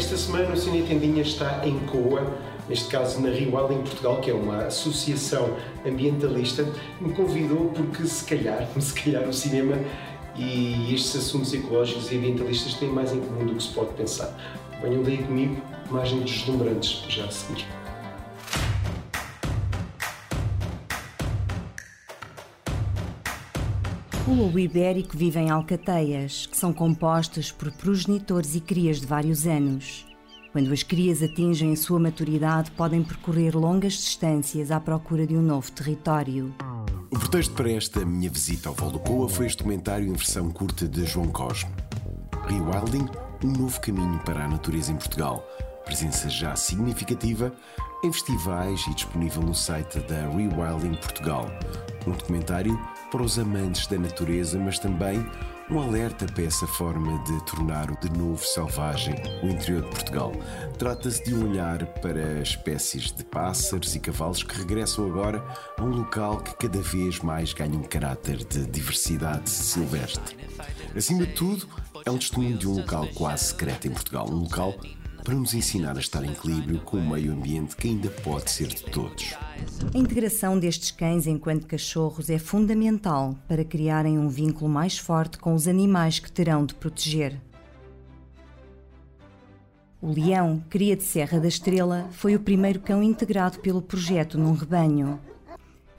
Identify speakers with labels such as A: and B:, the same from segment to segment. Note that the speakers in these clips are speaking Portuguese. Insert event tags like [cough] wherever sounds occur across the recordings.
A: Esta semana o Cine Tendinha está em Coa, neste caso na Rio em Portugal, que é uma associação ambientalista, me convidou porque se calhar, [laughs] se calhar o cinema e estes assuntos ecológicos e ambientalistas têm mais em comum do que se pode pensar. Venham daí comigo, imagens deslumbrantes já a seguir.
B: O lobo ibérico vive em alcateias, que são compostas por progenitores e crias de vários anos. Quando as crias atingem a sua maturidade, podem percorrer longas distâncias à procura de um novo território.
C: O pretexto para esta minha visita ao Val do Coa foi este documentário em versão curta de João Cosme. Rewilding, um novo caminho para a natureza em Portugal. Presença já significativa em festivais e disponível no site da Rewilding Portugal. Um documentário para os amantes da natureza, mas também um alerta para essa forma de tornar de novo selvagem o interior de Portugal. Trata-se de um olhar para espécies de pássaros e cavalos que regressam agora a um local que cada vez mais ganha um caráter de diversidade silvestre. Acima de tudo, é um testemunho de um local quase secreto em Portugal, um local para nos ensinar a estar em equilíbrio com o meio ambiente que ainda pode ser de todos.
B: A integração destes cães enquanto cachorros é fundamental para criarem um vínculo mais forte com os animais que terão de proteger. O leão, cria de Serra da Estrela, foi o primeiro cão integrado pelo projeto num rebanho.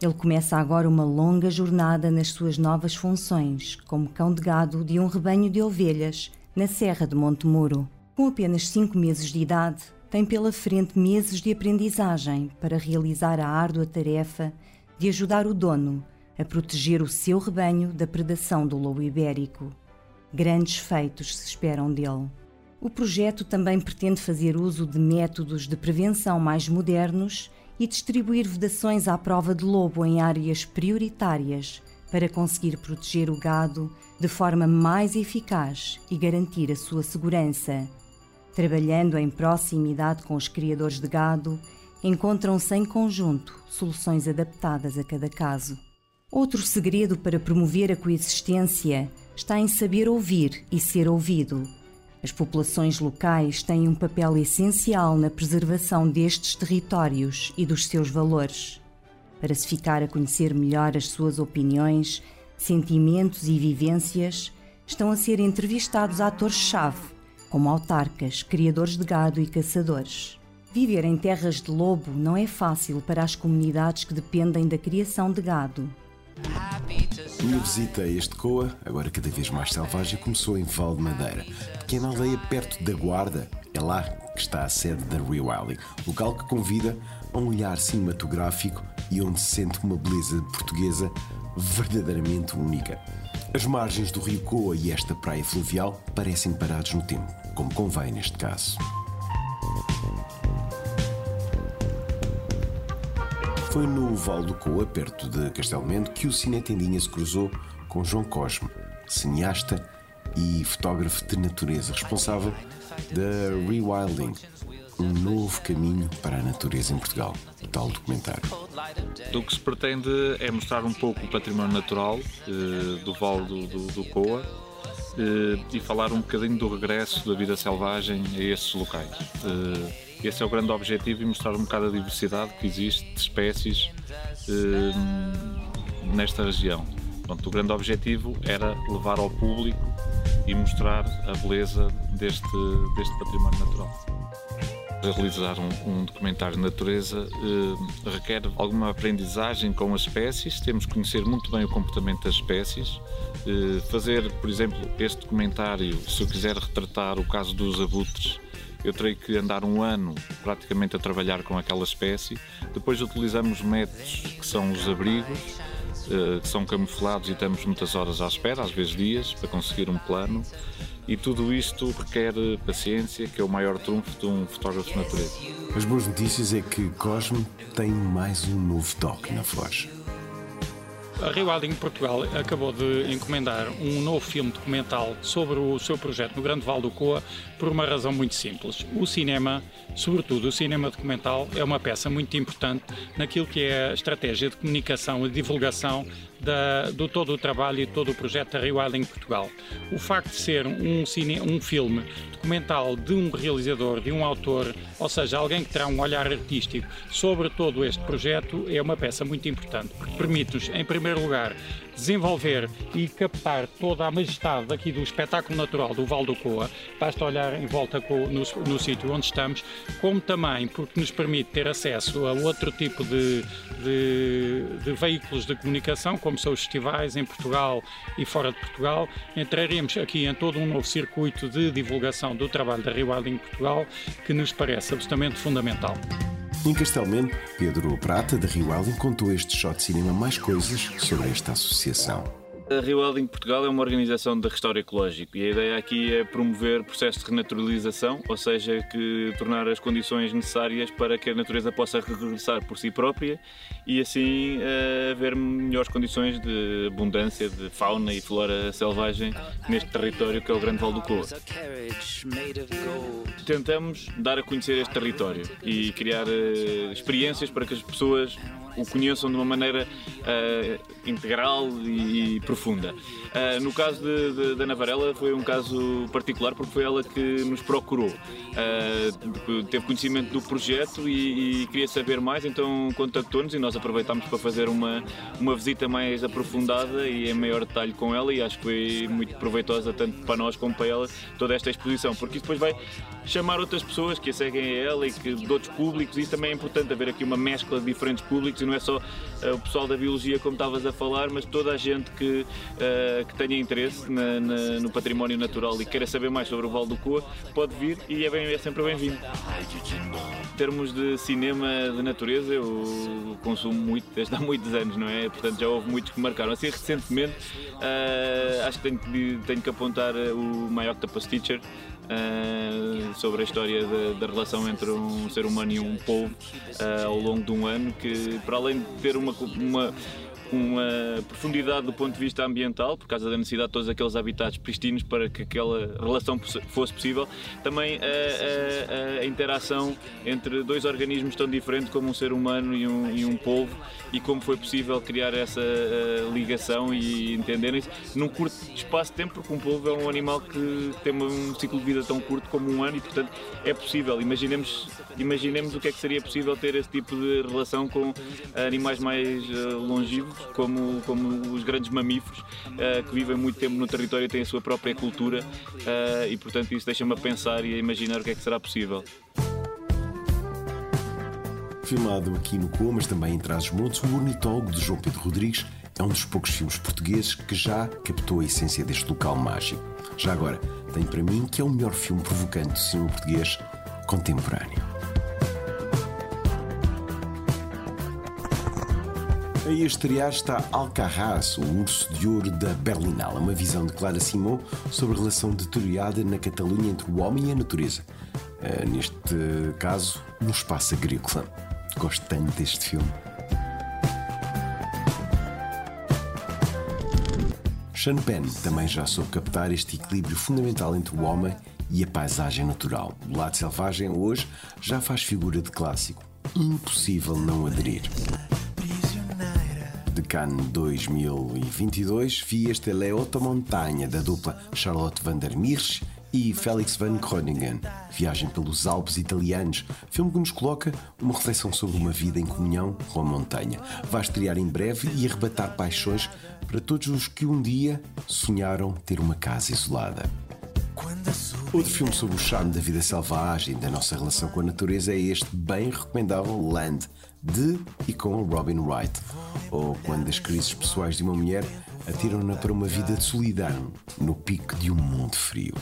B: Ele começa agora uma longa jornada nas suas novas funções, como cão de gado de um rebanho de ovelhas na Serra de Montemuro. Com apenas 5 meses de idade, tem pela frente meses de aprendizagem para realizar a árdua tarefa de ajudar o dono a proteger o seu rebanho da predação do lobo ibérico. Grandes feitos se esperam dele. O projeto também pretende fazer uso de métodos de prevenção mais modernos e distribuir vedações à prova de lobo em áreas prioritárias para conseguir proteger o gado de forma mais eficaz e garantir a sua segurança. Trabalhando em proximidade com os criadores de gado, encontram-se em conjunto soluções adaptadas a cada caso. Outro segredo para promover a coexistência está em saber ouvir e ser ouvido. As populações locais têm um papel essencial na preservação destes territórios e dos seus valores. Para se ficar a conhecer melhor as suas opiniões, sentimentos e vivências, estão a ser entrevistados atores-chave como autarcas, criadores de gado e caçadores. Viver em terras de lobo não é fácil para as comunidades que dependem da criação de gado.
C: Minha visita a este Coa, agora cada vez mais selvagem, começou em Val de Madeira, pequena aldeia perto da Guarda. É lá que está a sede da Rewilding, local que convida a um olhar cinematográfico e onde se sente uma beleza portuguesa verdadeiramente única. As margens do rio Coa e esta praia fluvial parecem parados no tempo como convém neste caso. Foi no Val do Coa, perto de Castelo Mendo, que o Cine Tendinha se cruzou com João Cosme, cineasta e fotógrafo de natureza, responsável da Rewilding, um novo caminho para a natureza em Portugal. Tal documentário.
D: Do que se pretende é mostrar um pouco o património natural eh, do Val do, do, do Coa e falar um bocadinho do regresso da vida selvagem a esses locais. Eh, esse é o grande objetivo e mostrar um bocado a diversidade que existe de espécies eh, nesta região. Pronto, o grande objetivo era levar ao público e mostrar a beleza deste, deste património natural realizar um, um, documentário de natureza eh, requer alguma aprendizagem com as espécies, temos que conhecer muito bem o comportamento das espécies. Eh, fazer, por exemplo, este documentário, se eu quiser retratar o caso dos abutres, eu terei que andar um ano praticamente a trabalhar com aquela espécie. Depois utilizamos métodos que são os abrigos, que são camuflados e estamos muitas horas à espera, às vezes dias, para conseguir um plano. E tudo isto requer paciência, que é o maior trunfo de um fotógrafo de natureza.
C: As boas notícias é que Cosme tem mais um novo toque na voz.
E: A Rewilding Portugal acabou de encomendar um novo filme documental sobre o seu projeto no Grande Val do Coa por uma razão muito simples. O cinema, sobretudo o cinema documental, é uma peça muito importante naquilo que é a estratégia de comunicação e divulgação da, do todo o trabalho e todo o projeto da Rewilding Portugal. O facto de ser um, cine, um filme documental de um realizador, de um autor, ou seja, alguém que terá um olhar artístico sobre todo este projeto, é uma peça muito importante, porque permite-nos, em primeiro lugar, desenvolver e captar toda a majestade aqui do espetáculo natural do Val do Coa, basta olhar em volta no, no sítio onde estamos, como também porque nos permite ter acesso a outro tipo de, de, de veículos de comunicação, como são os festivais em Portugal e fora de Portugal. Entraremos aqui em todo um novo circuito de divulgação do trabalho da Rewilding Portugal, que nos parece absolutamente fundamental.
C: Em Castelmeno, Pedro Prata, da Rio Alden, contou este shot de cinema mais coisas sobre esta associação.
F: A Rewilding Portugal é uma organização de restauro ecológico e a ideia aqui é promover processos de renaturalização, ou seja, que tornar as condições necessárias para que a natureza possa regressar por si própria e assim uh, haver melhores condições de abundância de fauna e flora selvagem neste território que é o Grande Val do Coa. Tentamos dar a conhecer este território e criar uh, experiências para que as pessoas o conheçam de uma maneira uh, integral e, profunda. Uh, no caso de, de, da Ana Varela foi um caso particular porque foi ela que nos procurou. Uh, teve conhecimento do projeto e, e queria saber mais, então contactou-nos e nós aproveitámos para fazer uma, uma visita mais aprofundada e em maior detalhe com ela e acho que foi muito proveitosa tanto para nós como para ela toda esta exposição, porque isso depois vai chamar outras pessoas que a seguem a ela e que de outros públicos e também é importante haver aqui uma mescla de diferentes públicos e não é só uh, o pessoal da biologia como estavas a falar, mas toda a gente que, uh, que tenha interesse na, na, no património natural e queira saber mais sobre o Val do Coa pode vir e é, bem, é sempre bem-vindo. Em termos de cinema de natureza, eu consumo muito desde há muitos anos, não é? Portanto, já houve muitos que marcaram. Assim, recentemente, uh, acho que tenho, que tenho que apontar o My Octopus Teacher, uh, sobre a história da, relação entre um ser humano e um povo uh, ao longo de um ano, que para além de ter uma, uma uma profundidade do ponto de vista ambiental, por causa da necessidade de todos aqueles habitats pristinos para que aquela relação fosse possível. Também a, a, a interação entre dois organismos tão diferentes como um ser humano e um, e um e como foi possível criar essa ligação e entenderem-se num curto espaço de tempo, porque um povo é um animal que tem um ciclo de vida tão curto como um ano e, portanto, é possível. Imaginemos, imaginemos o que é que seria possível ter esse tipo de relação com animais mais longivos como, como os grandes mamíferos uh, que vivem muito tempo no território e têm a sua própria cultura uh, e portanto isso deixa-me a pensar e a imaginar o que é que será possível.
C: Filmado aqui no Coa, mas também em Trás-os-Montes, o Ornitólogo de João Pedro Rodrigues é um dos poucos filmes portugueses que já captou a essência deste local mágico. Já agora, tem para mim que é o melhor filme provocante do cinema português contemporâneo. A estrear está Alcarraz, o urso de ouro da Berlinale, uma visão de Clara Simon sobre a relação deteriorada na Catalunha entre o homem e a natureza. Uh, neste caso, no espaço agrícola. Gosto tanto deste filme. Sean Penn também já soube captar este equilíbrio fundamental entre o homem e a paisagem natural. O lado selvagem hoje já faz figura de clássico. Impossível não aderir de Cannes 2022 vi este Leota Montanha da dupla Charlotte van der Meers e Felix van Groningen, Viagem pelos Alpes Italianos, filme que nos coloca uma reflexão sobre uma vida em comunhão com a montanha. Vai estrear em breve e arrebatar paixões para todos os que um dia sonharam ter uma casa isolada. Outro filme sobre o charme da vida selvagem e da nossa relação com a natureza é este bem recomendável Land, de e com Robin Wright, ou quando as crises pessoais de uma mulher atiram-na para uma vida de solidão no pico de um mundo frio.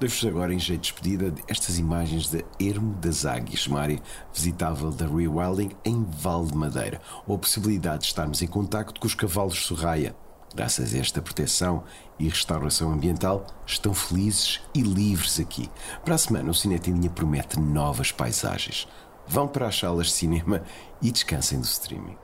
C: Deixo-vos agora, em jeito de despedida, estas imagens da Ermo das Águias, uma área visitável da Rewilding em Val de Madeira, ou a possibilidade de estarmos em contacto com os cavalos Sorraia. Graças a esta proteção e restauração ambiental, estão felizes e livres aqui. Para a semana, o Linha promete novas paisagens vão para as salas de cinema e descansem do streaming.